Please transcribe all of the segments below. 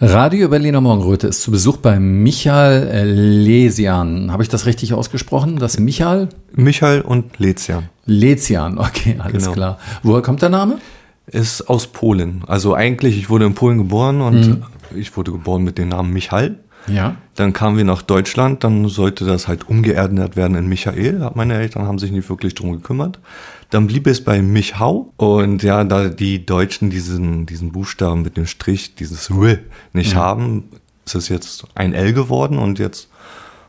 Radio Berliner Morgenröte ist zu Besuch bei Michael Lesian. Habe ich das richtig ausgesprochen? Das Michael? Michael und Lezian. Lezian, okay, alles genau. klar. Woher kommt der Name? Ist aus Polen. Also eigentlich, ich wurde in Polen geboren und mhm. ich wurde geboren mit dem Namen Michael. Ja. Dann kamen wir nach Deutschland, dann sollte das halt umgeordnet werden in Michael. Meine Eltern haben sich nicht wirklich drum gekümmert. Dann blieb es bei Michau. Und ja, da die Deutschen diesen, diesen Buchstaben mit dem Strich, dieses W nicht mhm. haben, ist es jetzt ein L geworden und jetzt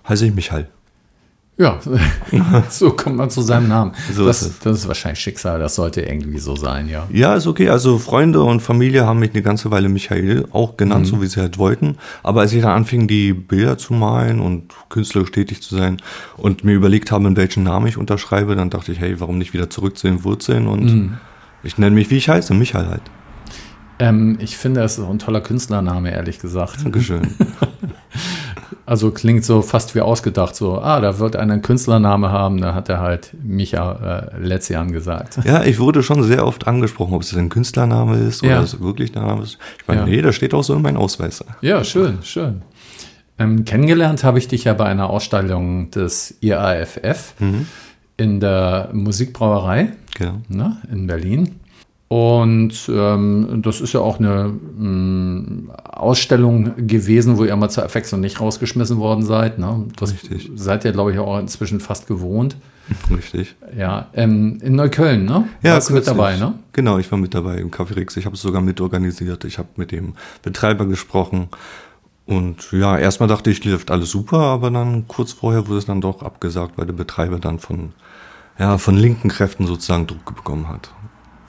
heiße ich Michael. Ja, so kommt man zu seinem Namen. So das, ist das, ist wahrscheinlich Schicksal, das sollte irgendwie so sein, ja. Ja, ist okay. Also Freunde und Familie haben mich eine ganze Weile Michael auch genannt, mhm. so wie sie halt wollten. Aber als ich dann anfing, die Bilder zu malen und künstlerisch tätig zu sein und mir überlegt habe, in welchen Namen ich unterschreibe, dann dachte ich, hey, warum nicht wieder zurück zu den Wurzeln und mhm. ich nenne mich, wie ich heiße, Michael halt. Ähm, ich finde, es ist ein toller Künstlername, ehrlich gesagt. Dankeschön. Also klingt so fast wie ausgedacht, so, ah, da wird einer einen Künstlername haben, da hat er halt Micha äh, Letzian gesagt. Ja, ich wurde schon sehr oft angesprochen, ob es ein Künstlername ist oder ja. es wirklich ein Name ist. Ich meine, ja. nee, da steht auch so in meinem Ausweis. Ja, schön, schön. Ähm, kennengelernt habe ich dich ja bei einer Ausstellung des IAFF mhm. in der Musikbrauerei genau. ne, in Berlin. Und ähm, das ist ja auch eine mh, mm, Ausstellung gewesen, wo ihr mal zur Abwechslung nicht rausgeschmissen worden seid. Ne? Das Richtig. seid ihr, glaube ich, auch inzwischen fast gewohnt. Richtig. Ja, ähm, in Neukölln, ne? Ja, Warst du mit dabei, ne? Genau, ich war mit dabei im Café Rix. Ich habe es sogar mitorganisiert. Ich habe mit dem Betreiber gesprochen. Und ja, erstmal dachte ich, läuft alles super, aber dann kurz vorher wurde es dann doch abgesagt, weil der Betreiber dann von, ja, von linken Kräften sozusagen Druck bekommen hat.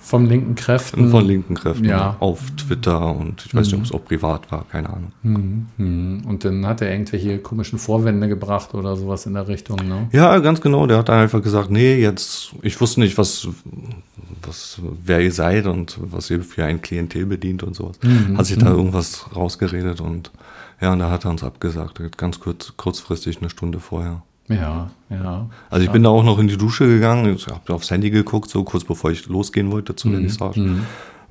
Vom linken Kräften. Von linken Kräften. Ja. Auf Twitter und ich weiß mhm. nicht, ob es auch privat war, keine Ahnung. Mhm. mhm. Und dann hat er irgendwelche komischen Vorwände gebracht oder sowas in der Richtung, ne? Ja, ganz genau. Der hat dann einfach gesagt, nee, jetzt, ich wusste nicht, was, was, wer ihr seid und was ihr für ein Klientel bedient und sowas. Mhm. Hat sich da mhm. irgendwas rausgeredet und ja, und da hat er uns abgesagt, ganz kurz, kurzfristig eine Stunde vorher. Ja, ja. Also ich ja. bin da auch noch in die Dusche gegangen, ich habe aufs Handy geguckt, so kurz bevor ich losgehen wollte zur mhm. Vernissage. Mhm.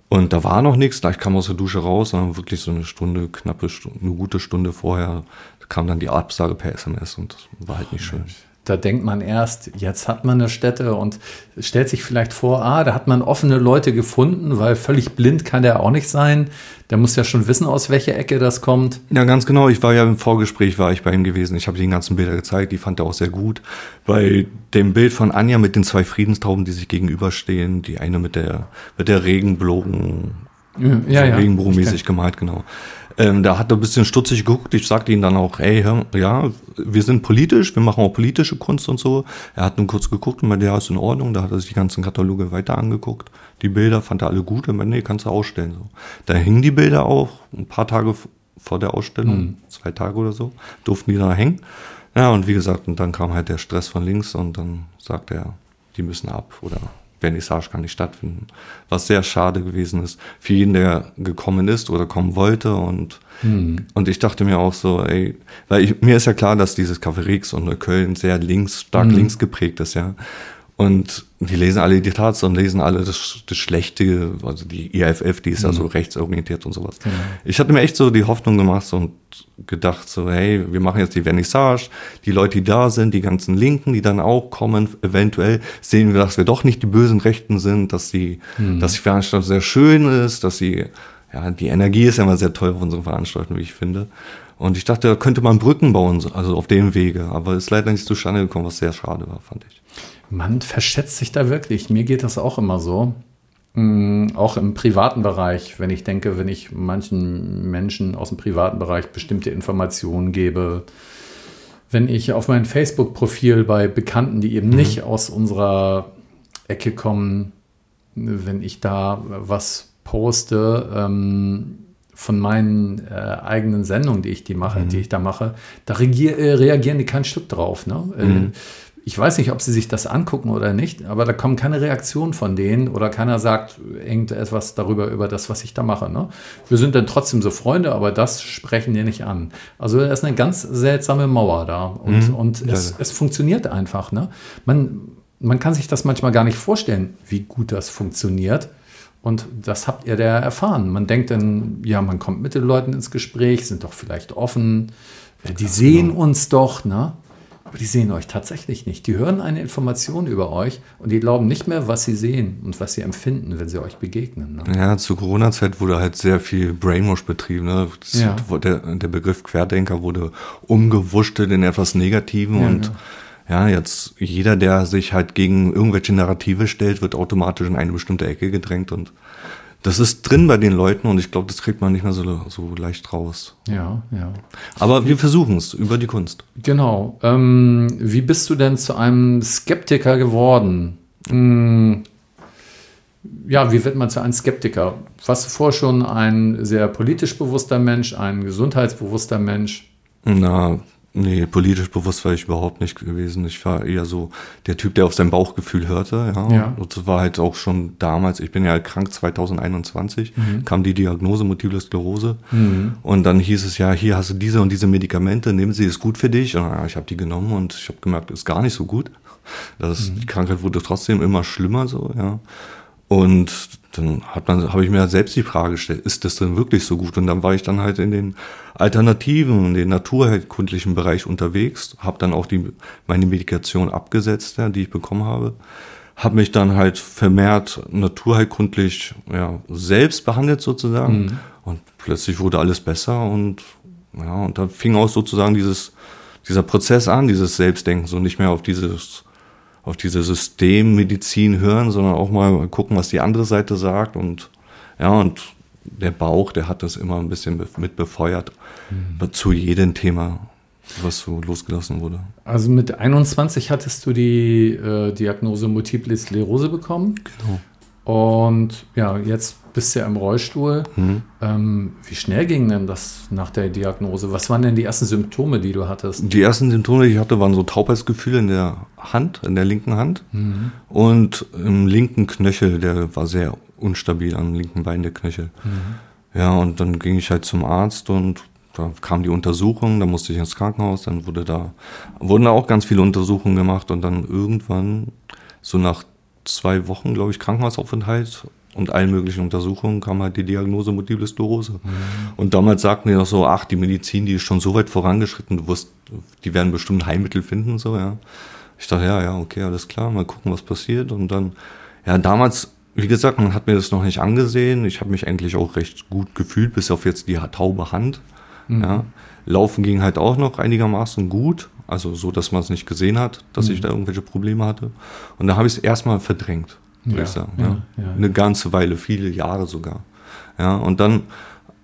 Und da war noch nichts, da ich kam aus der Dusche raus, dann wirklich so eine Stunde, knappe Stunde, eine gute Stunde vorher kam dann die Absage per SMS und das war halt nicht schön da denkt man erst, jetzt hat man eine Stätte und stellt sich vielleicht vor, ah, da hat man offene Leute gefunden, weil völlig blind kann der auch nicht sein. Der muss ja schon wissen, aus welcher Ecke das kommt. Ja, ganz genau. Ich war ja im Vorgespräch, war ich bei ihm gewesen. Ich habe die ganzen Bilder gezeigt, die fand er auch sehr gut. Bei dem Bild von Anja mit den zwei Friedenstauben, die sich gegenüberstehen, die eine mit der, mit der Regenbogen, ja, so ja, Regenbogenmäßig gemalt, genau. Ähm, da hat er ein bisschen stutzig geguckt. Ich sagte ihm dann auch, hey, ja, wir sind politisch, wir machen auch politische Kunst und so. Er hat nur kurz geguckt und meinte, ja, ist in Ordnung. Da hat er sich die ganzen Kataloge weiter angeguckt. Die Bilder fand er alle gut und meinte, nee, kannst du ausstellen. So. Da hingen die Bilder auch ein paar Tage vor der Ausstellung, mhm. zwei Tage oder so, durften die da hängen. Ja, und wie gesagt, und dann kam halt der Stress von links und dann sagte er, die müssen ab oder Vernissage kann nicht stattfinden. Was sehr schade gewesen ist für jeden, der gekommen ist oder kommen wollte. Und, hm. und ich dachte mir auch so, ey, weil ich, mir ist ja klar, dass dieses Café Rix und Neukölln sehr links, stark hm. links geprägt ist, ja. Und die lesen alle die Diktats und lesen alle das, das Schlechte, also die IFF, die ist mhm. ja so rechtsorientiert und sowas. Genau. Ich hatte mir echt so die Hoffnung gemacht und gedacht so, hey, wir machen jetzt die Vernissage, die Leute, die da sind, die ganzen Linken, die dann auch kommen, eventuell sehen wir, dass wir doch nicht die bösen Rechten sind, dass die, mhm. dass die Veranstaltung sehr schön ist, dass sie, ja, die Energie ist ja immer sehr toll auf unseren Veranstaltungen, wie ich finde. Und ich dachte, da könnte man Brücken bauen, also auf dem Wege, aber ist leider nicht zustande gekommen, was sehr schade war, fand ich. Man verschätzt sich da wirklich. Mir geht das auch immer so. Mm, auch im privaten Bereich, wenn ich denke, wenn ich manchen Menschen aus dem privaten Bereich bestimmte Informationen gebe, wenn ich auf mein Facebook-Profil bei Bekannten, die eben mhm. nicht aus unserer Ecke kommen, wenn ich da was poste ähm, von meinen äh, eigenen Sendungen, die ich die mache, mhm. die ich da mache, da reagieren die kein Stück drauf. Ne? Äh, mhm. Ich weiß nicht, ob sie sich das angucken oder nicht, aber da kommt keine Reaktion von denen oder keiner sagt irgendetwas darüber, über das, was ich da mache. Ne? Wir sind dann trotzdem so Freunde, aber das sprechen die nicht an. Also da ist eine ganz seltsame Mauer da und, mhm. und es, es, funktioniert einfach. Ne? Man, man kann sich das manchmal gar nicht vorstellen, wie gut das funktioniert. Und das habt ihr da erfahren. Man denkt dann, ja, man kommt mit den Leuten ins Gespräch, sind doch vielleicht offen, die sehen genau. uns doch, ne? Aber die sehen euch tatsächlich nicht. Die hören eine Information über euch und die glauben nicht mehr, was sie sehen und was sie empfinden, wenn sie euch begegnen. Ne? Ja, zur Corona-Zeit wurde halt sehr viel Brainwash betrieben. Ne? Ja. Der, der, Begriff Querdenker wurde umgewurschtelt in etwas Negativen ja, und ja. ja, jetzt jeder, der sich halt gegen irgendwelche Narrative stellt, wird automatisch in eine bestimmte Ecke gedrängt und das ist drin bei den Leuten und ich glaube, das kriegt man nicht mehr so, so leicht raus. Ja, ja. Aber wir versuchen es über die Kunst. Genau. Ähm, wie bist du denn zu einem Skeptiker geworden? Hm, ja, wie wird man zu einem Skeptiker? Warst du vorher schon ein sehr politisch bewusster Mensch, ein gesundheitsbewusster Mensch? Na, Nee, politisch bewusst war ich überhaupt nicht gewesen. Ich war eher so der Typ, der auf sein Bauchgefühl hörte. Ja. ja. Und das war halt auch schon damals, ich bin ja krank 2021, mhm. kam die Diagnose Multiple Sklerose. Mhm. Und dann hieß es ja, hier hast du diese und diese Medikamente, nehmen sie, ist gut für dich. Und ja, ich habe die genommen und ich habe gemerkt, ist gar nicht so gut. Das, mhm. Die Krankheit wurde trotzdem immer schlimmer so, ja. Und dann hat man, habe ich mir selbst die Frage gestellt, ist das denn wirklich so gut? Und dann war ich dann halt in den Alternativen, in den naturheilkundlichen Bereich unterwegs, habe dann auch die, meine Medikation abgesetzt, ja, die ich bekommen habe, habe mich dann halt vermehrt naturheilkundlich ja, selbst behandelt sozusagen mhm. und plötzlich wurde alles besser und ja, und da fing auch sozusagen dieses, dieser Prozess an, dieses Selbstdenken, so nicht mehr auf dieses auf diese Systemmedizin hören, sondern auch mal gucken, was die andere Seite sagt. Und ja, und der Bauch, der hat das immer ein bisschen mit befeuert mhm. zu jedem Thema, was so losgelassen wurde. Also mit 21 hattest du die äh, Diagnose Multiple Sklerose bekommen. Genau. Und ja, jetzt bist ja im Rollstuhl. Mhm. Ähm, wie schnell ging denn das nach der Diagnose? Was waren denn die ersten Symptome, die du hattest? Die ersten Symptome, die ich hatte, waren so Taubheitsgefühle in der Hand, in der linken Hand. Mhm. Und im linken Knöchel, der war sehr unstabil am linken Bein, der Knöchel. Mhm. Ja, und dann ging ich halt zum Arzt und da kam die Untersuchung, da musste ich ins Krankenhaus, dann wurde da, wurden da auch ganz viele Untersuchungen gemacht und dann irgendwann, so nach zwei Wochen, glaube ich, Krankenhausaufenthalt und allen möglichen Untersuchungen kam halt die Diagnose Multiple Sklerose. Mhm. Und damals sagten die noch so, ach, die Medizin, die ist schon so weit vorangeschritten, du wirst, die werden bestimmt Heilmittel finden, so, ja. Ich dachte, ja, ja, okay, alles klar, mal gucken, was passiert. Und dann, ja, damals, wie gesagt, man hat mir das noch nicht angesehen. Ich habe mich eigentlich auch recht gut gefühlt, bis auf jetzt die taube Hand. Mhm. Ja. Laufen ging halt auch noch einigermaßen gut. Also so, dass man es nicht gesehen hat, dass mhm. ich da irgendwelche Probleme hatte. Und da habe ich es erstmal verdrängt, würde ja, ich sagen. Ja, ja. Eine ganze Weile, viele Jahre sogar. Ja, und dann,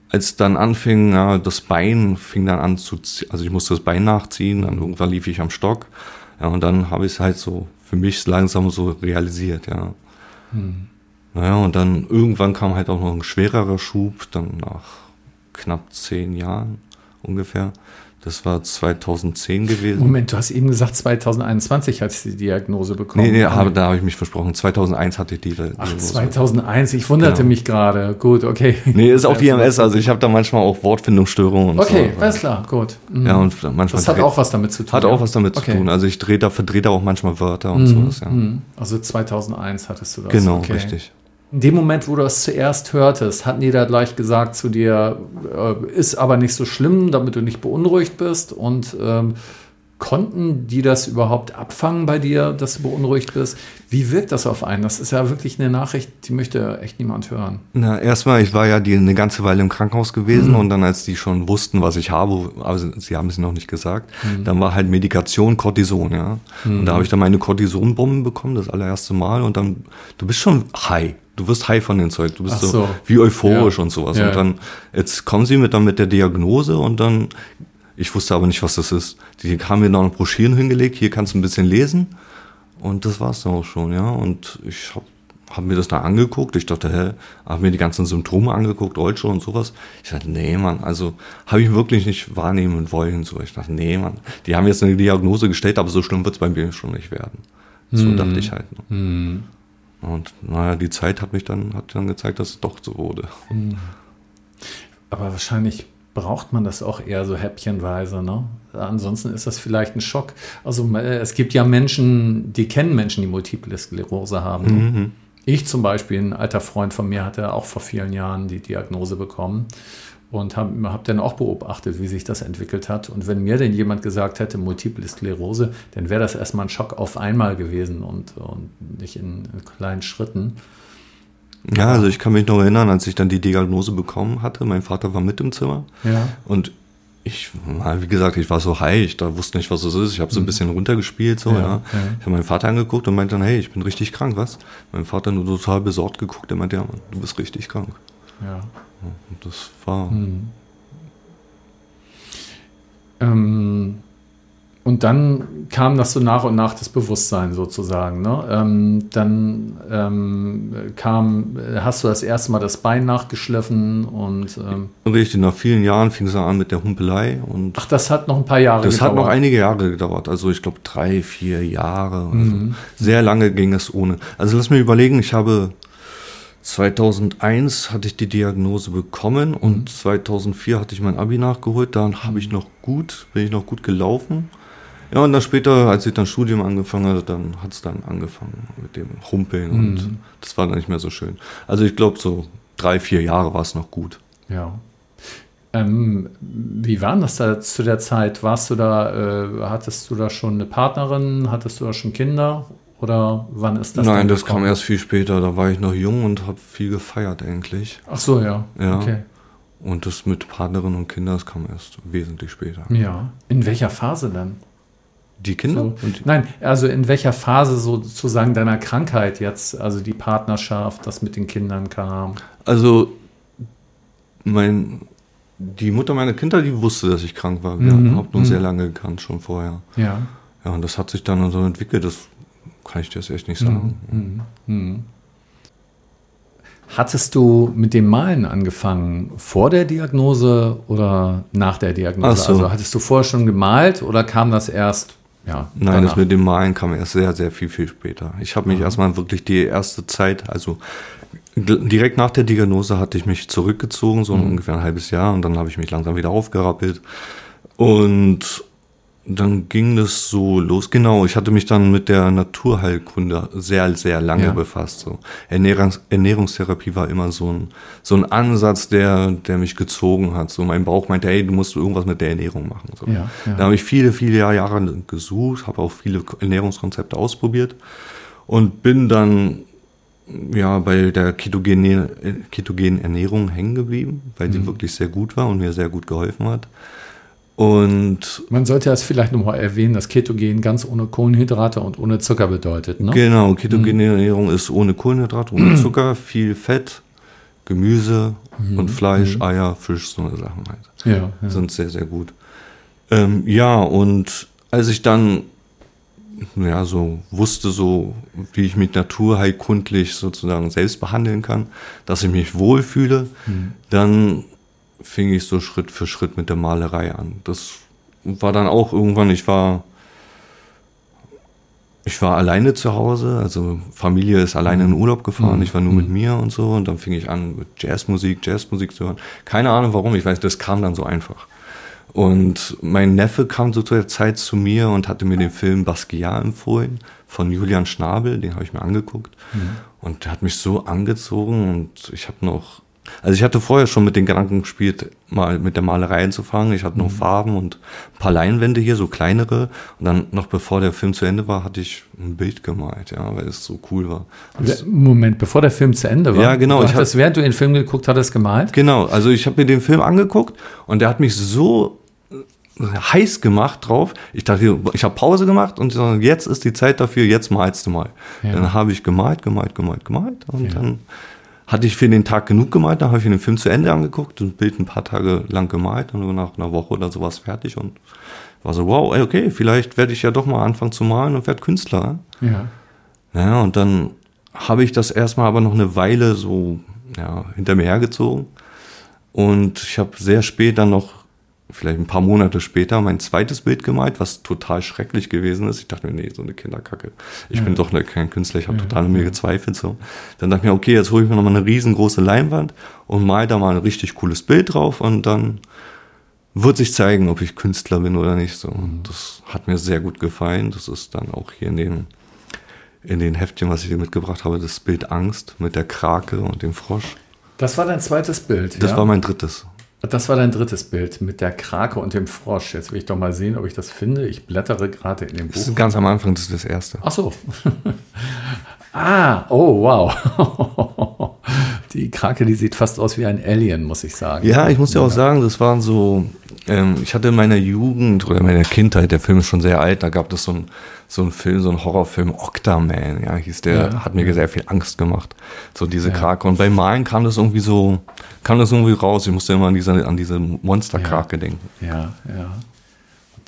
als dann anfing, ja, das Bein fing dann an zu, also ich musste das Bein nachziehen, dann irgendwann lief ich am Stock. Ja, und dann habe ich es halt so für mich langsam so realisiert, ja. Mhm. Naja, und dann irgendwann kam halt auch noch ein schwererer Schub, dann nach knapp zehn Jahren ungefähr. Das war 2010 gewesen. Moment, du hast eben gesagt, 2021 hat sie die Diagnose bekommen. Nee, nee, aber da habe ich mich versprochen. 2001 hatte ich die Diagnose. Ach, 2001, ich wunderte genau. mich gerade. Gut, okay. Nee, ist auch die MS, also ich habe da manchmal auch Wortfindungsstörungen und okay, so. alles klar, gut. Mhm. Ja, und manchmal das hat auch was damit zu tun. Hat auch was damit okay. zu tun. Also ich drehe da, verdrehe da auch manchmal Wörter und mhm. sowas, ja. Mhm. Also 2001 hattest du das. Genau, okay. richtig. In dem Moment, wo du es zuerst hörtest, hatten die da gleich gesagt zu dir, äh, ist aber nicht so schlimm, damit du nicht beunruhigt bist. Und ähm, konnten die das überhaupt abfangen bei dir, dass du beunruhigt bist? Wie wirkt das auf einen? Das ist ja wirklich eine Nachricht, die möchte echt niemand hören. Na, erstmal, ich war ja die, eine ganze Weile im Krankenhaus gewesen mhm. und dann, als die schon wussten, was ich habe, also sie haben es noch nicht gesagt, mhm. dann war halt Medikation Cortison, ja. Mhm. Und da habe ich dann meine Cortisonbomben bekommen, das allererste Mal und dann, du bist schon high du wirst high von dem Zeug, du bist so. so. wie euphorisch ja. und sowas. Ja. Und dann, jetzt kommen sie mit dann mit der Diagnose und dann, ich wusste aber nicht, was das ist. Die haben mir noch eine Broschüren hingelegt, hier kannst du ein bisschen lesen. Und das war's dann auch schon, ja. Und ich hab, habe mir das da angeguckt. Ich dachte, hä, habe mir die ganzen Symptome angeguckt, Olsche und sowas. Ich dachte, nee, Mann, also habe ich wirklich nicht wahrnehmen wollen. So, ich dachte, nee, Mann, die haben jetzt eine Diagnose gestellt, aber so schlimm wird es bei mir schon nicht werden. So mhm. dachte ich halt. Ne? Mhm. Und naja, die Zeit hat mich dann, hat dann gezeigt, dass es doch so wurde. Mhm. Aber wahrscheinlich braucht man das auch eher so häppchenweise. Ne? Ansonsten ist das vielleicht ein Schock. Also äh, es gibt ja Menschen, die kennen Menschen, die Multiple Sklerose haben. Ne? Mhm. Ich zum Beispiel, ein alter Freund von mir hatte auch vor vielen Jahren die Diagnose bekommen und habe hab dann auch beobachtet, wie sich das entwickelt hat. Und wenn mir denn jemand gesagt hätte, Multiple Sklerose, dann wäre das erstmal ein Schock auf einmal gewesen und, und nicht in, in kleinen Schritten. Ja, also ich kann mich noch erinnern, als ich dann die Diagnose bekommen hatte. Mein Vater war mit im Zimmer. Ja. Und ich, wie gesagt, ich war so high, ich da wusste nicht, was es ist. Ich habe so ein mhm. bisschen runtergespielt, so, ja. ja. ja. Ich habe meinen Vater angeguckt und meinte dann, hey, ich bin richtig krank, was? Mein Vater nur total besorgt geguckt, der meinte, ja, du bist richtig krank. Ja. Und das war. Mhm. Ähm, und dann kam das so nach und nach das Bewusstsein sozusagen. Ne? Ähm, dann ähm, kam, hast du das erste Mal das Bein nachgeschliffen und ähm richtig. Nach vielen Jahren fing es an mit der Humpelei und ach, das hat noch ein paar Jahre. Das gedauert. hat noch einige Jahre gedauert. Also ich glaube drei, vier Jahre. Also mhm. Sehr lange ging es ohne. Also lass mir überlegen. Ich habe 2001 hatte ich die Diagnose bekommen und mhm. 2004 hatte ich mein Abi nachgeholt. Dann habe ich noch gut, bin ich noch gut gelaufen. Ja, und dann später, als ich dann Studium angefangen hatte, dann hat es dann angefangen mit dem Humpeln mhm. und das war dann nicht mehr so schön. Also ich glaube, so drei, vier Jahre war es noch gut. Ja. Ähm, wie war das da zu der Zeit? Warst du da, äh, hattest du da schon eine Partnerin, hattest du da schon Kinder oder wann ist das? Nein, das kam erst viel später. Da war ich noch jung und habe viel gefeiert eigentlich. Ach so, ja. Ja. Okay. Und das mit Partnerin und Kindern, das kam erst wesentlich später. Ja. In welcher Phase dann? Die Kinder? So, nein, also in welcher Phase sozusagen deiner Krankheit jetzt, also die Partnerschaft, das mit den Kindern kam? Also mein, die Mutter meiner Kinder, die wusste, dass ich krank war. Wir mhm. haben uns mhm. sehr lange gekannt, schon vorher. Ja. Ja, und das hat sich dann so entwickelt, das kann ich dir jetzt echt nicht sagen. Mhm. Mhm. mhm. Hattest du mit dem Malen angefangen vor der Diagnose oder nach der Diagnose? So. Also hattest du vorher schon gemalt oder kam das erst ja, Nein, danach. das mit dem Malen kam erst sehr, sehr viel, viel später. Ich habe mich mhm. erstmal wirklich die erste Zeit, also direkt nach der Diagnose hatte ich mich zurückgezogen, so mhm. ungefähr ein halbes Jahr, und dann habe ich mich langsam wieder aufgerappelt. Und dann ging das so los. Genau, ich hatte mich dann mit der Naturheilkunde sehr, sehr lange ja. befasst. So. Ernährungs Ernährungstherapie war immer so ein, so ein Ansatz, der, der mich gezogen hat. So mein Bauch meinte, hey, du musst irgendwas mit der Ernährung machen. So. Ja, ja. Da habe ich viele, viele Jahre gesucht, habe auch viele Ernährungskonzepte ausprobiert und bin dann ja bei der ketogenen, ketogenen Ernährung hängen geblieben, weil mhm. die wirklich sehr gut war und mir sehr gut geholfen hat. Und man sollte das vielleicht nochmal erwähnen, dass Ketogen ganz ohne Kohlenhydrate und ohne Zucker bedeutet. Ne? Genau, ketogene mhm. Ernährung ist ohne Kohlenhydrate, ohne Zucker, viel Fett, Gemüse mhm. und Fleisch, mhm. Eier, Fisch, so eine Sachen halt. Ja, ja. Sind sehr, sehr gut. Ähm, ja, und als ich dann ja, so wusste, so wie ich mich naturheilkundlich sozusagen selbst behandeln kann, dass ich mich wohlfühle, mhm. dann fing ich so Schritt für Schritt mit der Malerei an. Das war dann auch irgendwann, ich war, ich war alleine zu Hause, also Familie ist alleine in Urlaub gefahren, mhm. ich war nur mit mhm. mir und so und dann fing ich an mit Jazzmusik, Jazzmusik zu hören. Keine Ahnung warum, ich weiß, das kam dann so einfach. Und mein Neffe kam so zu der Zeit zu mir und hatte mir den Film Basquiat empfohlen von Julian Schnabel, den habe ich mir angeguckt. Mhm. Und der hat mich so angezogen und ich habe noch also ich hatte vorher schon mit den Gedanken gespielt, mal mit der Malerei anzufangen. Ich hatte noch mhm. Farben und ein paar Leinwände hier, so kleinere. Und dann noch bevor der Film zu Ende war, hatte ich ein Bild gemalt, ja, weil es so cool war. Also Moment, bevor der Film zu Ende war? Ja, genau. Du hattest, während du den Film geguckt hattest, gemalt? Genau, also ich habe mir den Film angeguckt und der hat mich so heiß gemacht drauf. Ich dachte, ich habe Pause gemacht und jetzt ist die Zeit dafür, jetzt malst du mal. Ja. Dann habe ich gemalt, gemalt, gemalt, gemalt und ja. dann hatte ich für den Tag genug gemalt, dann habe ich mir den Film zu Ende angeguckt und Bild ein paar Tage lang gemalt und nach einer Woche oder sowas fertig und war so, wow, okay, vielleicht werde ich ja doch mal anfangen zu malen und werde Künstler. Ja. Ja, und dann habe ich das erstmal aber noch eine Weile so ja, hinter mir hergezogen. Und ich habe sehr spät dann noch, vielleicht ein paar Monate später, mein zweites Bild gemalt, was total schrecklich gewesen ist. Ich dachte mir, nee, so eine Kinderkacke. Ich ja. bin doch ne, kein Künstler, ich habe ja, total an mir gezweifelt. So. Dann dachte ich mir, okay, jetzt hole ich mir nochmal eine riesengroße Leinwand und mal da mal ein richtig cooles Bild drauf und dann wird sich zeigen, ob ich Künstler bin oder nicht. So. Mhm. Das hat mir sehr gut gefallen. Das ist dann auch hier in den, in den Heftchen, was ich dir mitgebracht habe, das Bild Angst mit der Krake und dem Frosch. Das war dein zweites Bild. Das ja? war mein drittes. Das war dein drittes Bild mit der Krake und dem Frosch. Jetzt will ich doch mal sehen, ob ich das finde. Ich blättere gerade in dem Buch. Das ist ganz am Anfang, das ist das erste. Ach so. Ah, oh, wow. Die Krake, die sieht fast aus wie ein Alien, muss ich sagen. Ja, ich muss ja auch sagen, das waren so, ähm, ich hatte in meiner Jugend oder in meiner Kindheit, der Film ist schon sehr alt, da gab es so ein so ein Film, so ein Horrorfilm, Octaman, ja, hieß der, ja, hat mir sehr viel Angst gemacht. So diese ja. Krake. Und beim Malen kam das irgendwie so, kam das irgendwie raus. Ich musste immer an diese, an diese Monsterkrake denken. Ja, ja.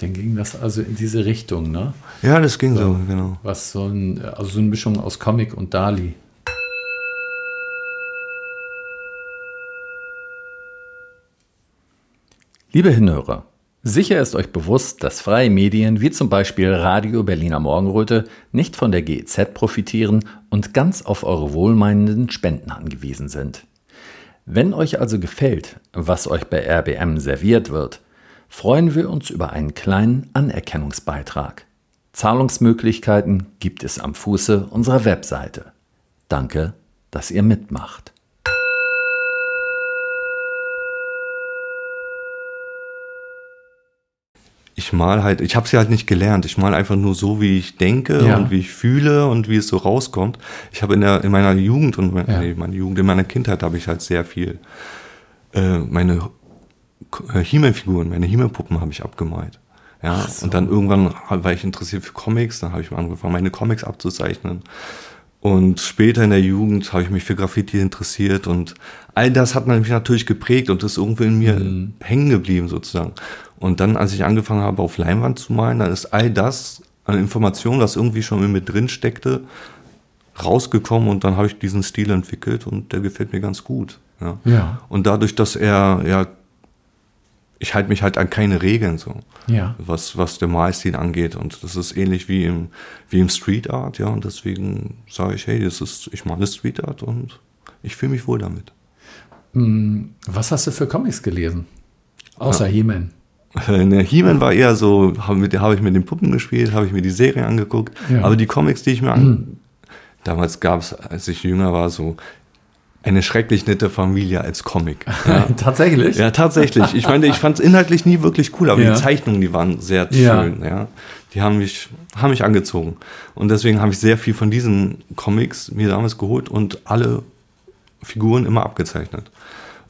Dann ging das also in diese Richtung, ne? Ja, das ging so, so genau. Was so ein, also so eine Mischung aus Comic und Dali. Liebe Hinhörer, Sicher ist euch bewusst, dass freie Medien wie zum Beispiel Radio Berliner Morgenröte nicht von der GEZ profitieren und ganz auf eure wohlmeinenden Spenden angewiesen sind. Wenn euch also gefällt, was euch bei RBM serviert wird, freuen wir uns über einen kleinen Anerkennungsbeitrag. Zahlungsmöglichkeiten gibt es am Fuße unserer Webseite. Danke, dass ihr mitmacht. ich mal halt, ich habe sie halt nicht gelernt. Ich mal einfach nur so, wie ich denke ja. und wie ich fühle und wie es so rauskommt. Ich habe in, der, in meiner Jugend und ja. nee, meine Jugend, in meiner Kindheit habe ich halt sehr viel äh, meine He-Man-Figuren, meine He-Man-Puppen habe ich abgemalt. Ja, so. und dann irgendwann war ich interessiert für Comics, dann habe ich angefangen, meine Comics abzuzeichnen. Und später in der Jugend habe ich mich für Graffiti interessiert und all das hat mich natürlich geprägt und ist irgendwie in mir mhm. hängen geblieben sozusagen. Und dann, als ich angefangen habe, auf Leinwand zu malen, dann ist all das an Informationen, was irgendwie schon in mir drin steckte, rausgekommen und dann habe ich diesen Stil entwickelt und der gefällt mir ganz gut. Ja. ja. Und dadurch, dass er, ja, ich halte mich halt an keine Regeln so, ja. was, was der Malstil angeht. Und das ist ähnlich wie im, wie im Street Art, ja. Und deswegen sage ich, hey, das ist, ich male Street Art und ich fühle mich wohl damit. Hm, was hast du für Comics gelesen? Außer ja. He-Man. Ne, He-Man war eher so, habe ich mit den Puppen gespielt, habe ich mir die Serie angeguckt. Ja. Aber die Comics, die ich mir an. Mhm. Damals gab es, als ich jünger war, so eine schrecklich nette Familie als Comic. Ja. tatsächlich? Ja, tatsächlich. Ich meine, ich fand es inhaltlich nie wirklich cool, aber ja. die Zeichnungen, die waren sehr schön. Ja. Die haben mich, haben mich angezogen. Und deswegen habe ich sehr viel von diesen Comics mir damals geholt und alle Figuren immer abgezeichnet.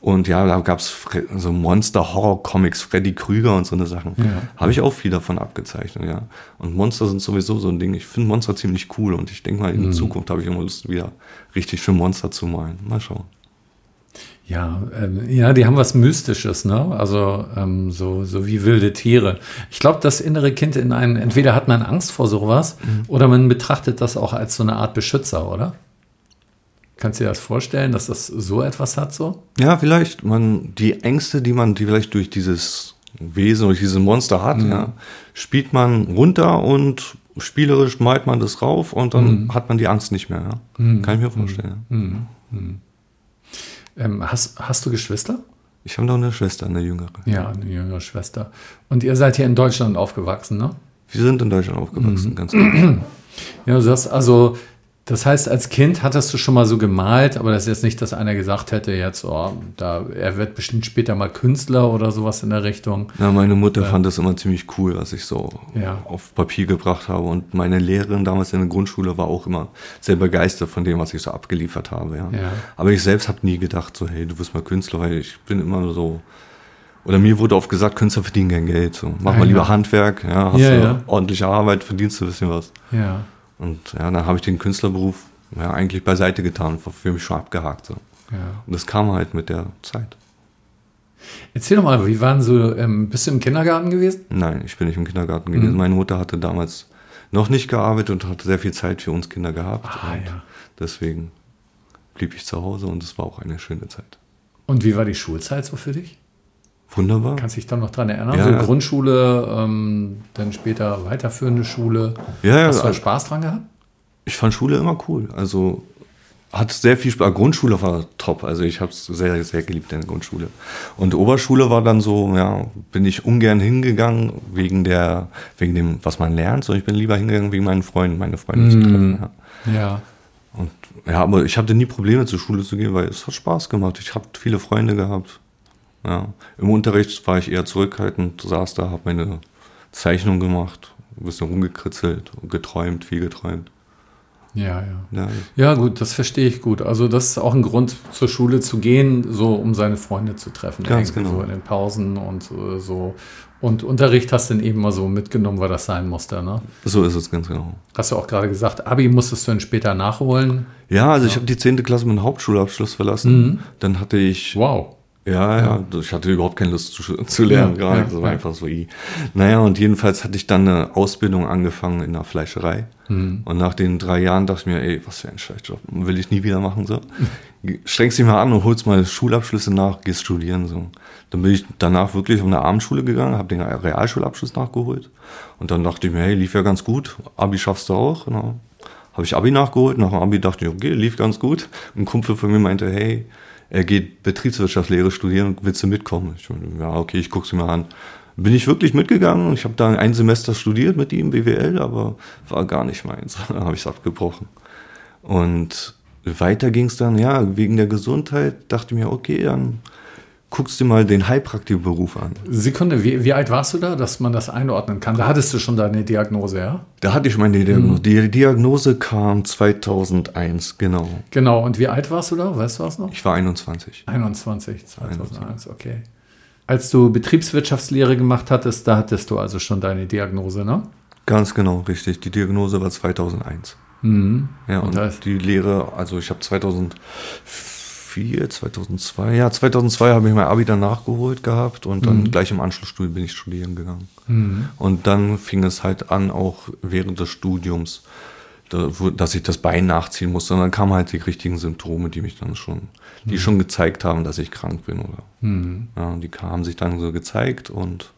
Und ja, da gab es so Monster-Horror-Comics, Freddy Krüger und so eine Sachen. Ja. Habe ich auch viel davon abgezeichnet, ja. Und Monster sind sowieso so ein Ding. Ich finde Monster ziemlich cool und ich denke mal, in mhm. Zukunft habe ich immer Lust, wieder richtig schön Monster zu malen. Mal schauen. Ja, ähm, ja, die haben was Mystisches, ne? Also ähm, so, so wie wilde Tiere. Ich glaube, das innere Kind in einem, entweder hat man Angst vor sowas mhm. oder man betrachtet das auch als so eine Art Beschützer, oder? Kannst du dir das vorstellen, dass das so etwas hat so? Ja, vielleicht. Man, die Ängste, die man, die vielleicht durch dieses Wesen, durch dieses Monster hat, mhm. ja, spielt man runter und spielerisch malt man das rauf und dann mhm. hat man die Angst nicht mehr. Ja? Mhm. Kann ich mir vorstellen. Mhm. Mhm. Ähm, hast, hast du Geschwister? Ich habe noch eine Schwester, eine jüngere. Ja, eine jüngere Schwester. Und ihr seid hier in Deutschland aufgewachsen, ne? Wir sind in Deutschland aufgewachsen, mhm. ganz genau. Ja, du hast also das heißt, als Kind hattest du schon mal so gemalt, aber das ist jetzt nicht, dass einer gesagt hätte, jetzt, oh, da, er wird bestimmt später mal Künstler oder sowas in der Richtung. Ja, meine Mutter äh, fand das immer ziemlich cool, was ich so ja. auf Papier gebracht habe. Und meine Lehrerin damals in der Grundschule war auch immer sehr begeistert von dem, was ich so abgeliefert habe. Ja. ja. Aber ich selbst habe nie gedacht, so, hey, du wirst mal Künstler, weil ich bin immer so. Oder mir wurde oft gesagt, Künstler verdienen kein Geld. So, mach ja, mal lieber Handwerk, ja, hast du ordentliche Arbeit, verdienst du ein bisschen was. Ja. Und ja, dann habe ich den Künstlerberuf ja, eigentlich beiseite getan, für mich schon abgehakt. So. Ja. Und das kam halt mit der Zeit. Erzähl doch mal, wie waren so, ähm, bist du im Kindergarten gewesen? Nein, ich bin nicht im Kindergarten gewesen. Mhm. Meine Mutter hatte damals noch nicht gearbeitet und hatte sehr viel Zeit für uns Kinder gehabt. Ah, und ja. deswegen blieb ich zu Hause und es war auch eine schöne Zeit. Und wie war die Schulzeit so für dich? Wunderbar. Kannst du dich da noch dran erinnern? Ja, so ja. Grundschule, ähm, dann später weiterführende Schule. Ja, ja, Hast du da also- Spaß dran gehabt? Ich fand Schule immer cool. Also hat sehr viel Spaß. Grundschule war top. Also ich habe es sehr, sehr geliebt in der Grundschule. Und Oberschule war dann so, ja, bin ich ungern hingegangen wegen der, wegen dem, was man lernt, sondern ich bin lieber hingegangen wegen meinen Freunden, meine Freunde zu treffen. Ja. Ja. Und ja, aber ich hatte nie Probleme zur Schule zu gehen, weil es hat Spaß gemacht. Ich habe viele Freunde gehabt. Ja. Im Unterricht war ich eher zurückhaltend, saß da, habe meine Zeichnung gemacht, ein bisschen rumgekritzelt, geträumt, viel geträumt. Ja, ja. Ja, Ja, gut, das verstehe ich gut. Also, das ist auch ein Grund, zur Schule zu gehen, so um seine Freunde zu treffen. Ganz genau. So in den Pausen und äh, so. Und Unterricht hast du dann eben mal so mitgenommen, weil das sein musste. Ne? so ist es ganz genau. Hast du auch gerade gesagt, Abi musstest du dann später nachholen. Ja, also ich habe die 10. Klasse mit einem Hauptschulabschluss verlassen. Dann hatte ich, Wow. Ja, ja, ich hatte überhaupt keine Lust zu, zu lernen, Ja, gar ja. Das war ja. einfach so i. Naja, und jedenfalls hatte ich dann eine Ausbildung angefangen in der Fleischerei. Mhm. Und nach den drei Jahren dachte ich mir, ey, was für ein Scheißjob, will ich nie wieder machen, so. Strengst dich mal an und holst mal Schulabschlüsse nach, gehst studieren, so. Dann bin ich danach wirklich auf eine Abendschule gegangen, habe den Realschulabschluss nachgeholt. Und dann dachte ich mir, hey, lief ja ganz gut, Abi schaffst du auch, genau. Habe ich Abi nachgeholt. Nach dem Abi dachte ich, okay, lief ganz gut. Ein Kumpel von mir meinte, hey, er geht Betriebswirtschaftslehre studieren, willst du mitkommen? Ich meinte, ja, okay, ich guck's mir mal an. Bin ich wirklich mitgegangen. Ich habe da ein Semester studiert mit ihm, BWL, aber war gar nicht meins. Da habe ich es abgebrochen. Und weiter ging's dann, ja, wegen der Gesundheit, dachte ich mir, okay, dann guckst du mal den Heilpraktikerberuf an. Sekunde, wie, wie alt warst du da, dass man das einordnen kann? Da hattest du schon deine Diagnose, ja? Da hatte ich meine Diagnose. Die Diagnose kam 2001, genau. Genau. Und wie alt warst du da? Weißt du was noch? Ich war 21. 21, 2001, okay. Als du Betriebswirtschaftslehre gemacht hattest, da hattest du also schon deine Diagnose, ne? Ganz genau, richtig. Die Diagnose war 2001. Ja, und, das- die Lehre, also ich habe 2004, 2002, ja, 2002 habe ich mein Abi dann nachgeholt gehabt und dann gleich im Anschlussstudium bin ich studieren gegangen. Und dann fing es halt an, auch während des Studiums, da, wo, dass ich das Bein nachziehen musste. Und dann kamen halt die richtigen Symptome, die mich dann schon, die schon gezeigt haben, dass ich krank bin. Oder, ja, die haben sich dann so gezeigt und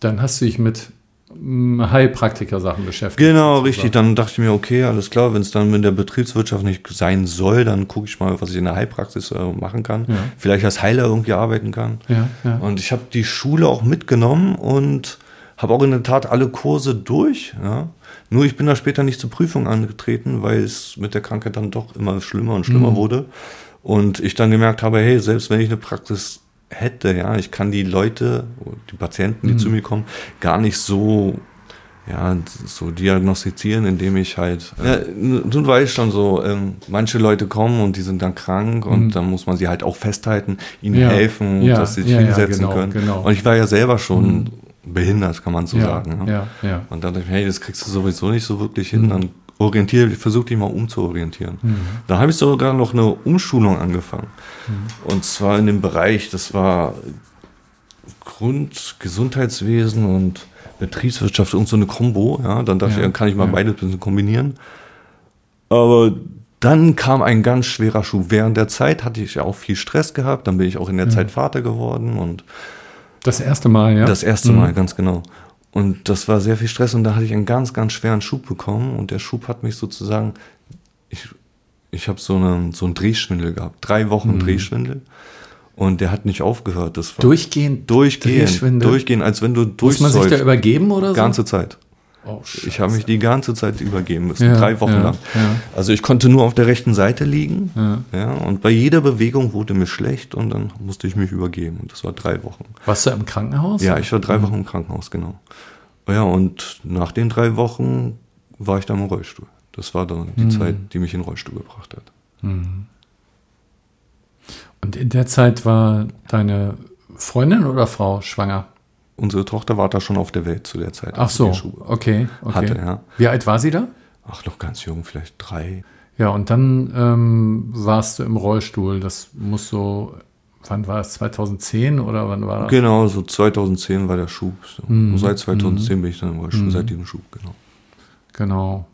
Dann hast du dich mit Heilpraktiker-Sachen beschäftigt. Genau, sozusagen. richtig. Dann dachte ich mir, okay, alles klar, wenn es dann in der Betriebswirtschaft nicht sein soll, dann gucke ich mal, was ich in der Heilpraxis äh, machen kann. Ja. Vielleicht als Heiler irgendwie arbeiten kann. Ja, ja. Und ich habe die Schule auch mitgenommen und habe auch in der Tat alle Kurse durch. Nur ich bin da später nicht zur Prüfung angetreten, weil es mit der Krankheit dann doch immer schlimmer und schlimmer Mhm. wurde. Und ich dann gemerkt habe, hey, selbst wenn ich eine Praxis hätte, ja, ich kann die Leute, die Patienten, die Mhm. zu mir kommen, gar nicht so ja, so diagnostizieren, indem ich halt, ja, nun weiß ich schon so, ähm, manche Leute kommen und die sind dann krank und dann muss man sie halt auch festhalten, ihnen Mhm. Ja. helfen, Ja, dass sie sich ja, ja, hinsetzen genau, können. genau. Und ich war ja selber schon behindert, kann man so ja, sagen. ja, ja. Und dann dachte ich, mir, hey, das kriegst du sowieso nicht so wirklich hin, dann orientiere, versuch dich mal umzuorientieren. Da habe ich sogar noch eine Umschulung angefangen. Und zwar in dem Bereich, das war Grund, Gesundheitswesen und Betriebswirtschaft und so eine Kombo. Ja, dann dachte Ja, ich, kann ich mal ja. beides ein bisschen kombinieren. Aber dann kam ein ganz schwerer Schub. Während der Zeit hatte ich ja auch viel Stress gehabt. Dann bin ich auch in der Zeit Vater geworden und Das erste Mal, ja? das erste Mal, ganz genau. Und das war sehr viel Stress und da hatte ich einen ganz, ganz schweren Schub bekommen und der Schub hat mich sozusagen, ich, ich habe so einen, so einen Drehschwindel gehabt, drei Wochen Drehschwindel und der hat nicht aufgehört. Das war Durchgehend? durchgehend, Drehschwindel? durchgehend, als wenn du Muss man sich da übergeben oder so? ganze Zeit. Oh, Ich habe mich die ganze Zeit übergeben müssen, Ja, drei Wochen ja, lang. ja. Also ich konnte nur auf der rechten Seite liegen, Ja. ja, und bei jeder Bewegung wurde mir schlecht und dann musste ich mich übergeben und das war drei Wochen. Warst du im Krankenhaus? Ja, ich war drei Wochen im Krankenhaus, genau. Ja, und nach den drei Wochen war ich dann im Rollstuhl. Das war dann die Zeit, die mich in den Rollstuhl gebracht hat. Und in der Zeit war deine Freundin oder Frau schwanger? Unsere Tochter war da schon auf der Welt zu der Zeit. Ach so, okay. okay. Hatte, ja. Wie alt war sie da? Ach, noch ganz jung, vielleicht drei. Ja, und dann ähm, warst du im Rollstuhl. Das muss so, wann war es? 2010 oder wann war das? Genau, so 2010 war der Schub. So. Mhm. Seit 2010 bin ich dann im Rollstuhl, seit diesem Schub, genau. Genau.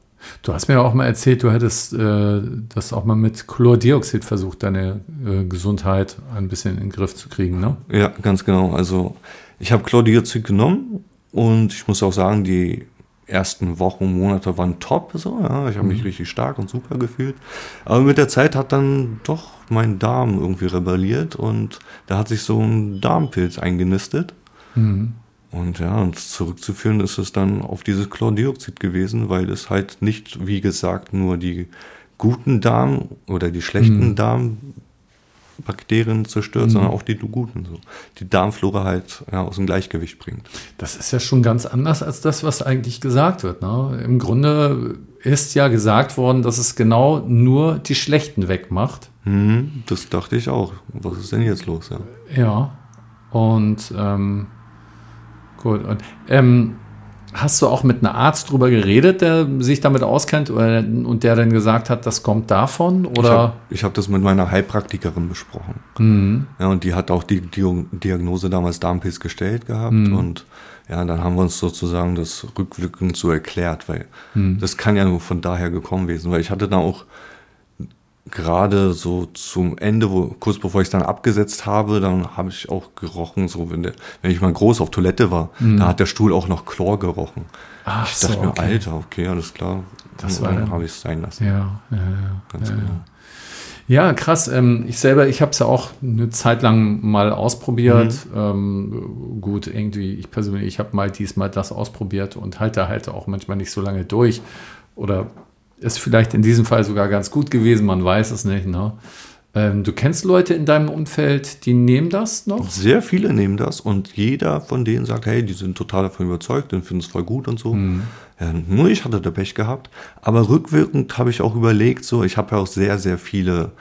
Du hast mir auch mal erzählt, du hättest äh, das auch mal mit Chlordioxid versucht, deine äh, Gesundheit ein bisschen in den Griff zu kriegen, ne? Ja, ganz genau. Also ich habe Chlordioxid genommen und ich muss auch sagen, die ersten Wochen, Monate waren top. So, ja. Ich habe mich mhm. richtig stark und super gefühlt. Aber mit der Zeit hat dann doch mein Darm irgendwie rebelliert und da hat sich so ein Darmpilz eingenistet. Mhm. Und ja, und zurückzuführen ist es dann auf dieses Chlordioxid gewesen, weil es halt nicht, wie gesagt, nur die guten Darm oder die schlechten mhm. Darmbakterien zerstört, mhm. sondern auch die guten, so. Die Darmflora halt ja, aus dem Gleichgewicht bringt. Das ist ja schon ganz anders als das, was eigentlich gesagt wird. Ne? Im Grunde ist ja gesagt worden, dass es genau nur die Schlechten wegmacht. Mhm, das dachte ich auch. Was ist denn jetzt los? Ja, ja. und ähm, Gut. Und ähm, hast du auch mit einem Arzt drüber geredet, der sich damit auskennt und der dann gesagt hat, das kommt davon? Oder? Ich habe hab das mit meiner Heilpraktikerin besprochen. Mhm. Ja, und die hat auch die, die Diagnose damals Darmpilz gestellt gehabt. Mhm. Und ja, dann haben wir uns sozusagen das rückwirkend so erklärt, weil mhm. das kann ja nur von daher gekommen gewesen. Weil ich hatte da auch gerade so zum Ende, wo kurz bevor ich es dann abgesetzt habe, dann habe ich auch gerochen, so wenn, der, wenn ich mal groß auf Toilette war, mhm. da hat der Stuhl auch noch Chlor gerochen. Ach, ich dachte so, okay. mir, Alter, okay, alles klar. Das und dann habe ich es sein lassen. Ja, ja, ja. Ganz ja, genau. Ja, krass. Ähm, ich selber, ich habe es ja auch eine Zeit lang mal ausprobiert. Mhm. Ähm, gut, irgendwie, ich persönlich, ich habe mal diesmal das ausprobiert und halte halt auch manchmal nicht so lange durch. Oder ist vielleicht in diesem Fall sogar ganz gut gewesen, man weiß es nicht. Ne? Ähm, du kennst Leute in deinem Umfeld, die nehmen das noch? Sehr viele nehmen das und jeder von denen sagt, hey, die sind total davon überzeugt und finden es voll gut und so. Mhm. Ja, nur ich hatte da Pech gehabt. Aber rückwirkend habe ich auch überlegt, so, ich habe ja auch sehr, sehr viele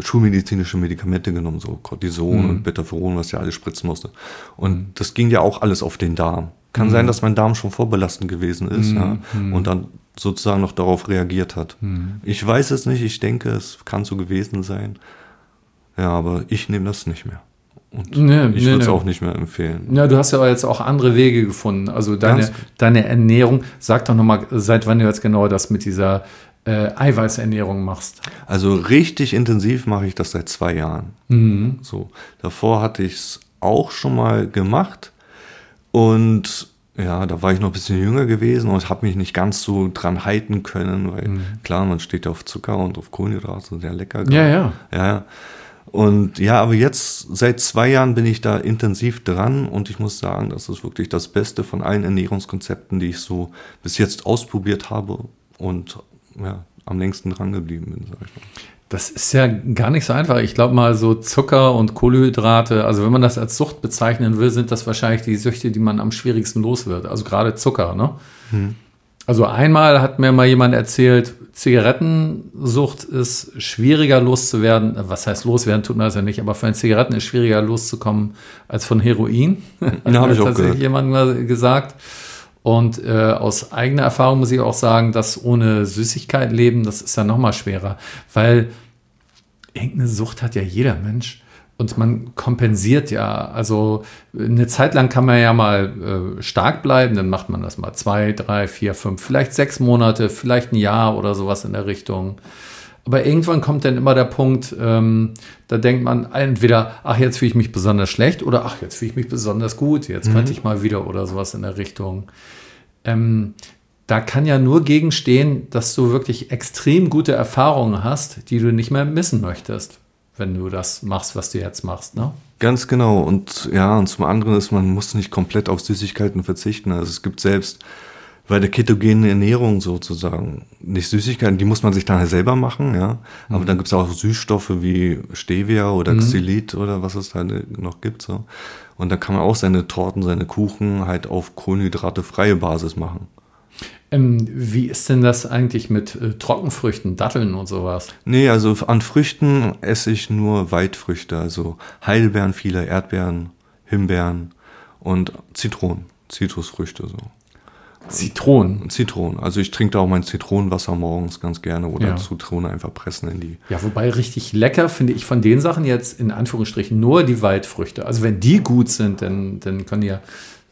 schulmedizinische Medikamente genommen, so Cortison mhm. und Betaferon, was ja alles spritzen musste. Und mhm. das ging ja auch alles auf den Darm. Kann mhm. sein, dass mein Darm schon vorbelastend gewesen ist, mhm. ja. Mhm. Und dann sozusagen noch darauf reagiert hat. Mhm. Ich weiß es nicht, ich denke, es kann so gewesen sein. Ja, aber ich nehme das nicht mehr. Und nee, ich würde es nee. auch nicht mehr empfehlen. Ja, du hast ja jetzt auch andere Wege gefunden. Also deine, deine Ernährung, sag doch nochmal, seit wann du jetzt genau das mit dieser äh, Eiweißernährung machst. Also richtig intensiv mache ich das seit zwei Jahren. Mhm. So, davor hatte ich es auch schon mal gemacht und ja, da war ich noch ein bisschen jünger gewesen und habe mich nicht ganz so dran halten können, weil mhm. klar, man steht auf Zucker und auf Kohlenhydrate, sehr lecker. Ja, ja. Ja, und ja, aber jetzt seit zwei Jahren bin ich da intensiv dran und ich muss sagen, das ist wirklich das Beste von allen Ernährungskonzepten, die ich so bis jetzt ausprobiert habe und ja, am längsten dran geblieben bin, sag ich mal. Das ist ja gar nicht so einfach. Ich glaube mal, so Zucker und Kohlenhydrate, also wenn man das als Sucht bezeichnen will, sind das wahrscheinlich die Süchte, die man am schwierigsten los wird. Also gerade Zucker, ne? Hm. Also einmal hat mir mal jemand erzählt, Zigarettensucht ist schwieriger loszuwerden. Was heißt loswerden, tut man das ja nicht, aber von Zigaretten ist schwieriger loszukommen als von Heroin. Ja, habe ich auch tatsächlich jemand mal gesagt. Und äh, aus eigener Erfahrung muss ich auch sagen, dass ohne Süßigkeit leben, das ist ja noch mal schwerer, weil irgendeine Sucht hat ja jeder Mensch. Und man kompensiert ja. Also eine Zeit lang kann man ja mal äh, stark bleiben, dann macht man das mal zwei, drei, vier, fünf, vielleicht sechs Monate, vielleicht ein Jahr oder sowas in der Richtung. Aber irgendwann kommt dann immer der Punkt, ähm, da denkt man entweder, ach, jetzt fühle ich mich besonders schlecht oder ach, jetzt fühle ich mich besonders gut, jetzt mhm. könnte ich mal wieder oder sowas in der Richtung. Ähm, da kann ja nur gegenstehen, dass du wirklich extrem gute Erfahrungen hast, die du nicht mehr missen möchtest, wenn du das machst, was du jetzt machst, ne? Ganz genau. Und ja, und zum anderen ist, man muss nicht komplett auf Süßigkeiten verzichten. Also es gibt selbst bei der ketogenen Ernährung sozusagen nicht Süßigkeiten, die muss man sich dann halt selber machen, ja. Aber mhm. dann gibt es auch Süßstoffe wie Stevia oder mhm. Xylit oder was es da noch gibt. So. Und da kann man auch seine Torten, seine Kuchen halt auf Kohlenhydrate freie Basis machen. Ähm, wie ist denn das eigentlich mit äh, Trockenfrüchten, Datteln und sowas? Nee, also an Früchten esse ich nur Weitfrüchte, also Heidelbeeren, viele Erdbeeren, Himbeeren und Zitronen, Zitrusfrüchte so. Zitronen. Zitronen. Also ich trinke da auch mein Zitronenwasser morgens ganz gerne oder ja. Zitrone einfach pressen in die. Ja, wobei richtig lecker finde ich von den Sachen jetzt in Anführungsstrichen nur die Waldfrüchte. Also wenn die gut sind, dann, dann können ja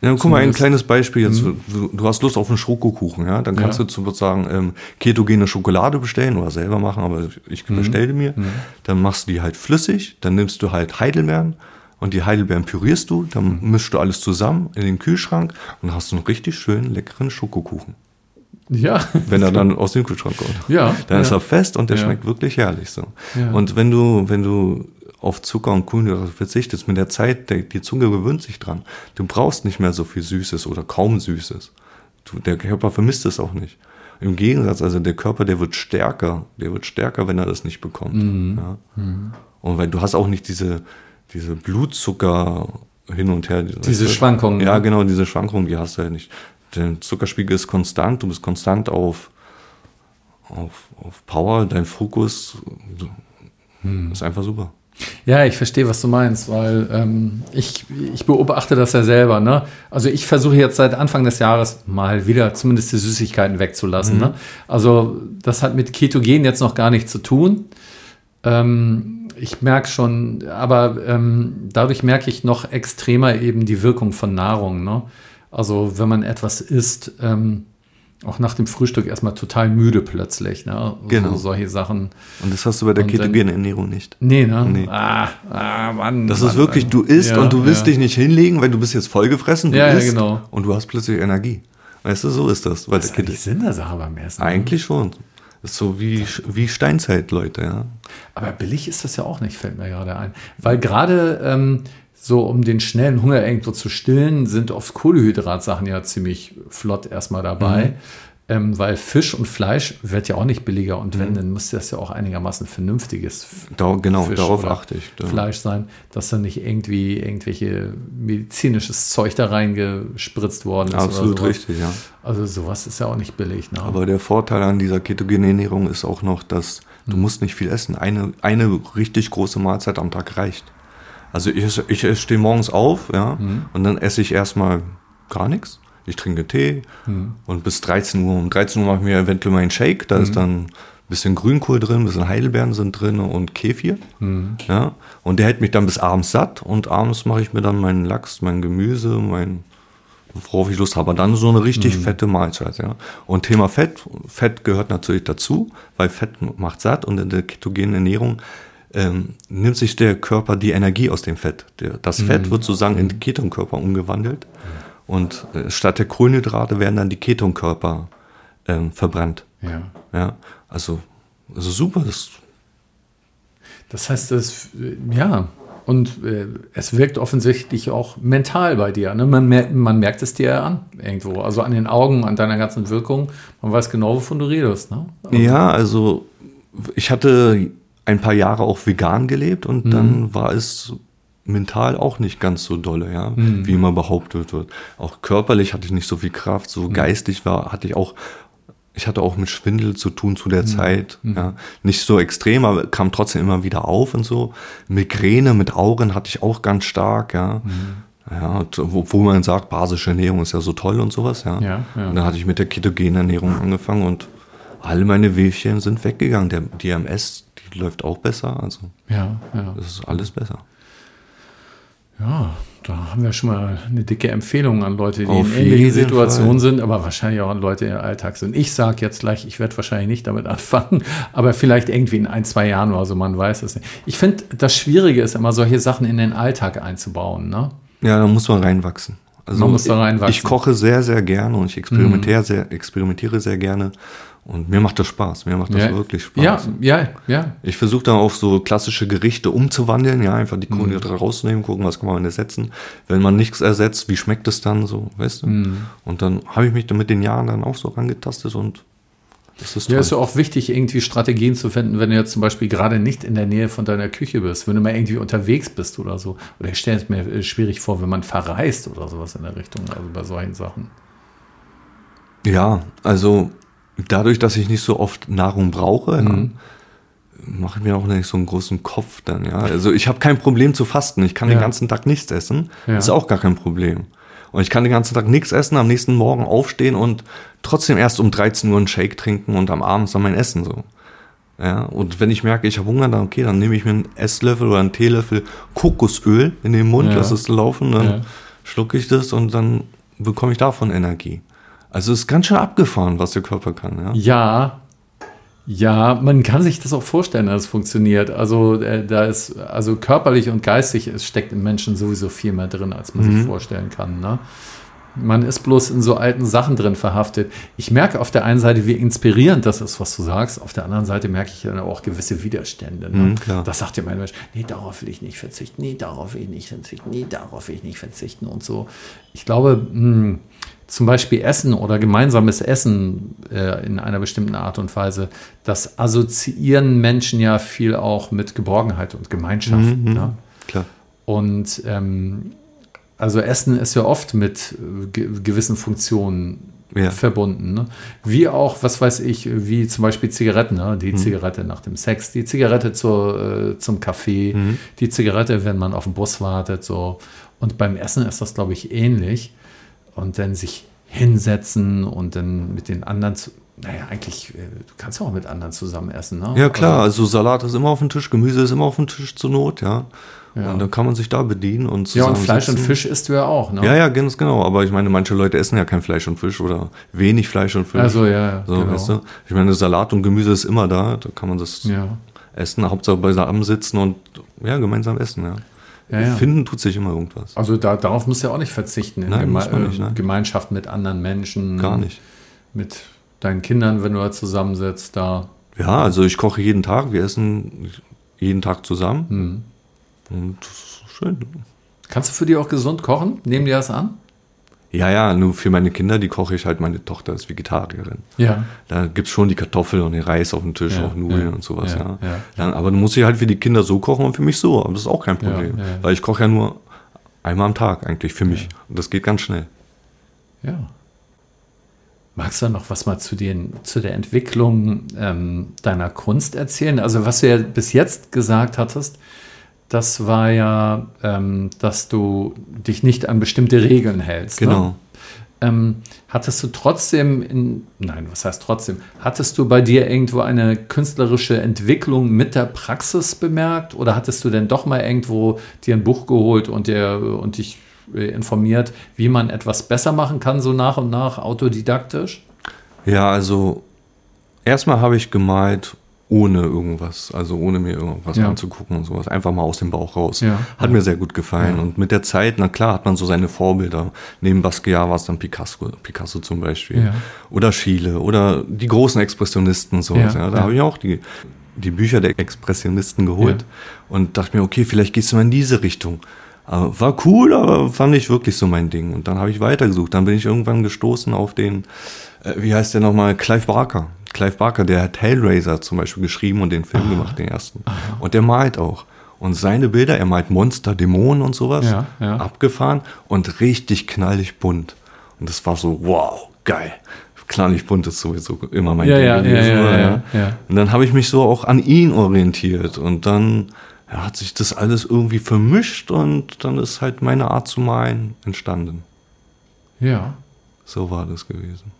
Ja, guck mal, ein kleines Beispiel jetzt. Du, du hast Lust auf einen Schokokuchen, ja? Dann kannst Ja. du sozusagen ähm, ketogene Schokolade bestellen oder selber machen, aber ich bestelle mir. Dann machst du die halt flüssig, dann nimmst du halt Heidelbeeren und die Heidelbeeren pürierst du, dann mischst du alles zusammen in den Kühlschrank und hast einen richtig schönen, leckeren Schokokuchen. Ja. Wenn er dann aus dem Kühlschrank kommt. Ja, Dann ist ja. er fest und der Ja. schmeckt wirklich herrlich so. Ja. Und wenn du, wenn du auf Zucker und Kohlenhydrate verzichtest, mit der Zeit, der, die Zunge gewöhnt sich dran. Du brauchst nicht mehr so viel Süßes oder kaum Süßes. Du, der Körper vermisst es auch nicht. Im Gegensatz, also der Körper, der wird stärker. Der wird stärker, wenn er das nicht bekommt. Mhm. Ja. Und weil du hast auch nicht diese, diese Blutzucker hin und her. Diese Schwankungen, Ja, ne? genau, diese Schwankungen, die hast du ja nicht. Der Zuckerspiegel ist konstant, du bist konstant auf, auf, auf Power, dein Fokus Hm. ist einfach super. Ja, ich verstehe, was du meinst, weil ähm, ich, ich beobachte das ja selber. Ne? Also ich versuche jetzt seit Anfang des Jahres mal wieder zumindest die Süßigkeiten wegzulassen. Ne? Also das hat mit Ketogen jetzt noch gar nichts zu tun. Ähm, ich merke schon, aber ähm, dadurch merke ich noch extremer eben die Wirkung von Nahrung. Ne? Also wenn man etwas isst, ähm, auch nach dem Frühstück erstmal total müde plötzlich. Ne? Genau. So, solche Sachen. Und das hast du bei der ketogenen Ernährung nicht. Nee, ne? Nee. Ah, ah, Mann. Das Mann, ist wirklich, du isst Ja, und du willst ja. dich nicht hinlegen, weil du bist jetzt vollgefressen. Du Ja, ja, isst genau. Und du hast plötzlich Energie. Weißt du, so ist das. Weil Das ist eigentlich Sinn der Sache beim Essen. eigentlich schon. Das ist so wie, wie Steinzeit, Leute, ja. Aber billig ist das ja auch nicht, fällt mir gerade ein. Weil gerade ähm, so, um den schnellen Hunger irgendwo zu stillen, sind oft Kohlehydratsachen ja ziemlich flott erstmal dabei. Mhm. Ähm, weil Fisch und Fleisch wird ja auch nicht billiger. Und Mhm. wenn, dann muss das ja auch einigermaßen vernünftiges Da, genau, Fisch darauf achte ich. Ja. Fleisch sein, dass da nicht irgendwie irgendwelche medizinisches Zeug da reingespritzt worden ist. Absolut richtig, ja. Also sowas ist ja auch nicht billig. Ne? Aber der Vorteil an dieser ketogenen Ernährung ist auch noch, dass du Mhm. musst nicht viel essen. Eine, eine richtig große Mahlzeit am Tag reicht. Also ich, ich, stehe morgens auf, ja, Mhm. und dann esse ich erstmal gar nichts. Ich trinke Tee Mhm. und bis 13 Uhr. Um 13 Uhr mache ich mir eventuell meinen Shake. Da Mhm. ist dann ein bisschen Grünkohl drin, ein bisschen Heidelbeeren sind drin und Kefir. Mhm. Ja, und der hält mich dann bis abends satt. Und abends mache ich mir dann meinen Lachs, mein Gemüse, mein worauf ich Lust habe. Aber dann so eine richtig Mhm. fette Mahlzeit, ja. Und Thema Fett, Fett gehört natürlich dazu, weil Fett macht satt und in der ketogenen Ernährung ähm, nimmt sich der Körper die Energie aus dem Fett. Der, das Mhm. Fett wird sozusagen in Ketonkörper umgewandelt und äh, statt der Kohlenhydrate werden dann die Ketonkörper ähm, verbrannt. ja. Ja, also, also super. Das, Das heißt, das, ja, und äh, es wirkt offensichtlich auch mental bei dir. Ne? Man, mer man merkt es dir an, irgendwo. Also an den Augen, an deiner ganzen Wirkung. Man weiß genau, wovon du redest. Ne? Ja, also ich hatte ein paar Jahre auch vegan gelebt und dann war es mental auch nicht ganz so dolle, ja, wie immer behauptet wird. Auch körperlich hatte ich nicht so viel Kraft, so geistig war, hatte ich auch, ich hatte auch mit Schwindel zu tun zu der Zeit, ja. Nicht so extrem, aber kam trotzdem immer wieder auf und so. Migräne mit Augen hatte ich auch ganz stark, ja. Ja, und wo, wo man sagt, basische Ernährung ist ja so toll und sowas, ja. Ja, ja. Und dann hatte ich mit der ketogenen Ernährung angefangen und alle meine Wehwehchen sind weggegangen. Der, die MS, läuft auch besser. Also Ja, ja. das ist alles besser. Ja, da haben wir schon mal eine dicke Empfehlung an Leute, die Auf in ähnlichen Situationen sind, aber wahrscheinlich auch an Leute, die im Alltag sind. Ich sage jetzt gleich, ich werde wahrscheinlich nicht damit anfangen, aber vielleicht irgendwie in ein, zwei Jahren oder so, man weiß es nicht. Ich finde, das Schwierige ist immer, solche Sachen in den Alltag einzubauen. Ne? Ja, da muss man reinwachsen. Also Man muss da ich- reinwachsen. Ich koche sehr, sehr gerne und ich experimentiere, sehr, experimentiere sehr gerne. Und mir macht das Spaß. Mir macht das ja, wirklich Spaß. Ja, ja, ja. Ich versuche dann auf so klassische Gerichte umzuwandeln, ja, einfach Mhm. die Kohlenhydrate rausnehmen, gucken, was kann man ersetzen. Wenn man nichts ersetzt, wie schmeckt es dann so, weißt du? Mhm. Und dann habe ich mich mit den Jahren dann auch so rangetastet und das ist toll. Ja, ist ja auch wichtig, irgendwie Strategien zu finden, wenn du jetzt zum Beispiel gerade nicht in der Nähe von deiner Küche bist, wenn du mal irgendwie unterwegs bist oder so. Oder ich stelle es mir äh, schwierig vor, wenn man verreist oder sowas in der Richtung, also bei solchen Sachen. Ja, also dadurch, dass ich nicht so oft Nahrung brauche, Mhm. ja, mache ich mir auch nicht so einen großen Kopf dann, ja. Also ich habe kein Problem zu fasten. Ich kann Ja. den ganzen Tag nichts essen. Ja. Ist auch gar kein Problem. Und ich kann den ganzen Tag nichts essen, am nächsten Morgen aufstehen und trotzdem erst um 13 Uhr einen Shake trinken und am Abend dann mein Essen so. Ja, und wenn ich merke, ich habe Hunger, dann okay, dann nehme ich mir einen Esslöffel oder einen Teelöffel Kokosöl in den Mund, Ja. lass es laufen, dann schlucke ich das und dann bekomme ich davon Energie. Also es ist ganz schön abgefahren, was der Körper kann. Ja, Ja, ja, man kann sich das auch vorstellen, dass es funktioniert. Also äh, da ist, also körperlich und geistig, es steckt im Menschen sowieso viel mehr drin, als man sich vorstellen kann. Ne? Man ist bloß in so alten Sachen drin verhaftet. Ich merke auf der einen Seite, wie inspirierend das ist, was du sagst. Auf der anderen Seite merke ich dann auch gewisse Widerstände. Ne? Mhm. Das sagt ja mein Mensch, nee, darauf will ich nicht verzichten, nee, darauf will ich nicht verzichten, nee, darauf will ich nicht verzichten und so. Ich glaube, mh, zum Beispiel Essen oder gemeinsames Essen äh, in einer bestimmten Art und Weise, das assoziieren Menschen ja viel auch mit Geborgenheit und Gemeinschaft. Mhm, Ne? klar. Und ähm, also Essen ist ja oft mit äh, ge gewissen Funktionen Ja. verbunden. Ne? Wie auch, was weiß ich, wie zum Beispiel Zigaretten, ne? Die Zigarette nach dem Sex, die Zigarette zur, äh, zum Kaffee, Mhm. die Zigarette, wenn man auf den Bus wartet. So. Und beim Essen ist das, glaube ich, ähnlich. Und dann sich hinsetzen und dann mit den anderen, zu, naja, eigentlich, äh, du kannst ja auch mit anderen zusammen essen. Ne? Ja, klar, also Salat ist immer auf dem Tisch, Gemüse ist immer auf dem Tisch zur Not, ja. Ja. Und dann kann man sich da bedienen und ja, und Fleisch und sitzen. Fisch isst du ja auch. Ne? Ja, ja, ganz genau. Aber ich meine, manche Leute essen ja kein Fleisch und Fisch oder wenig Fleisch und Fisch. Also, ja, so, genau. weißt du? Ich meine, Salat und Gemüse ist immer da, da kann man das Ja. essen, Hauptsache beisammen sitzen und ja, gemeinsam essen, ja. Ja, ja. Finden tut sich immer irgendwas. Also da, darauf musst du ja auch nicht verzichten. In Nein, Geme muss man nicht, nein. Gemeinschaft mit anderen Menschen. Gar nicht. Mit deinen Kindern, wenn du da zusammensitzt, da. Ja, also ich koche jeden Tag, wir essen jeden Tag zusammen. Hm. Und das ist schön. Kannst du für die auch gesund kochen? Nehmen die das an? Ja, ja, nur für meine Kinder, die koche ich halt, meine Tochter ist Vegetarierin. Ja. Da gibt's schon die Kartoffel und den Reis auf dem Tisch, Ja, auch Nudeln ja, und sowas, ja, ja. Dann, aber dann muss ich halt für die Kinder so kochen und für mich so. Aber das ist auch kein Problem. Weil ich koche ja nur einmal am Tag eigentlich für mich. Und das geht ganz schnell. Ja. Magst du noch was mal zu, den, zu der Entwicklung ähm, deiner Kunst erzählen? Also, was du ja bis jetzt gesagt hattest, das war ja, ähm, dass du dich nicht an bestimmte Regeln hältst. Ne? Genau. Ähm, hattest du trotzdem, in, nein, was heißt trotzdem, hattest du bei dir irgendwo eine künstlerische Entwicklung mit der Praxis bemerkt oder hattest du denn doch mal irgendwo dir ein Buch geholt und, dir, und dich informiert, wie man etwas besser machen kann, so nach und nach, autodidaktisch? Ja, also erstmal habe ich gemalt ohne irgendwas, also ohne mir irgendwas Ja. anzugucken und sowas. Einfach mal aus dem Bauch raus. Ja. Hat mir sehr gut gefallen. Ja. Und mit der Zeit, na klar, hat man so seine Vorbilder. Neben Basquiat war es dann Picasso, Picasso zum Beispiel. Oder Schiele oder die großen Expressionisten und sowas. Da habe ich auch die, die Bücher der Expressionisten geholt und dachte mir, okay, vielleicht gehst du mal in diese Richtung. Aber war cool, aber fand ich wirklich so mein Ding. Und dann habe ich weitergesucht. Dann bin ich irgendwann gestoßen auf den, äh, wie heißt der nochmal, Clive Barker. Clive Barker, der hat Hellraiser zum Beispiel geschrieben und den Film gemacht, den ersten. Und der malt auch. Und seine Bilder, er malt Monster, Dämonen und sowas, Ja, ja. abgefahren und richtig knallig bunt. Und das war so, wow, geil. Knallig bunt ist sowieso immer mein Ja, Ding gewesen. Und dann habe ich mich so auch an ihn orientiert und dann ja, hat sich das alles irgendwie vermischt und dann ist halt meine Art zu malen entstanden. Ja. So war das gewesen.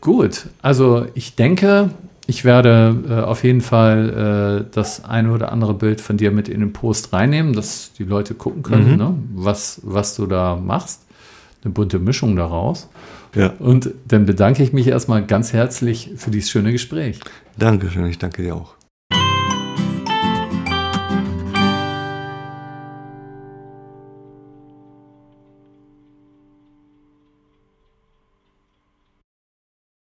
Gut, also ich denke, ich werde äh, auf jeden Fall äh, das eine oder andere Bild von dir mit in den Post reinnehmen, dass die Leute gucken können, Mhm. ne, was, was du da machst. Eine bunte Mischung daraus. Ja, Und dann bedanke ich mich erstmal ganz herzlich für dieses schöne Gespräch. danke schön, ich danke dir auch.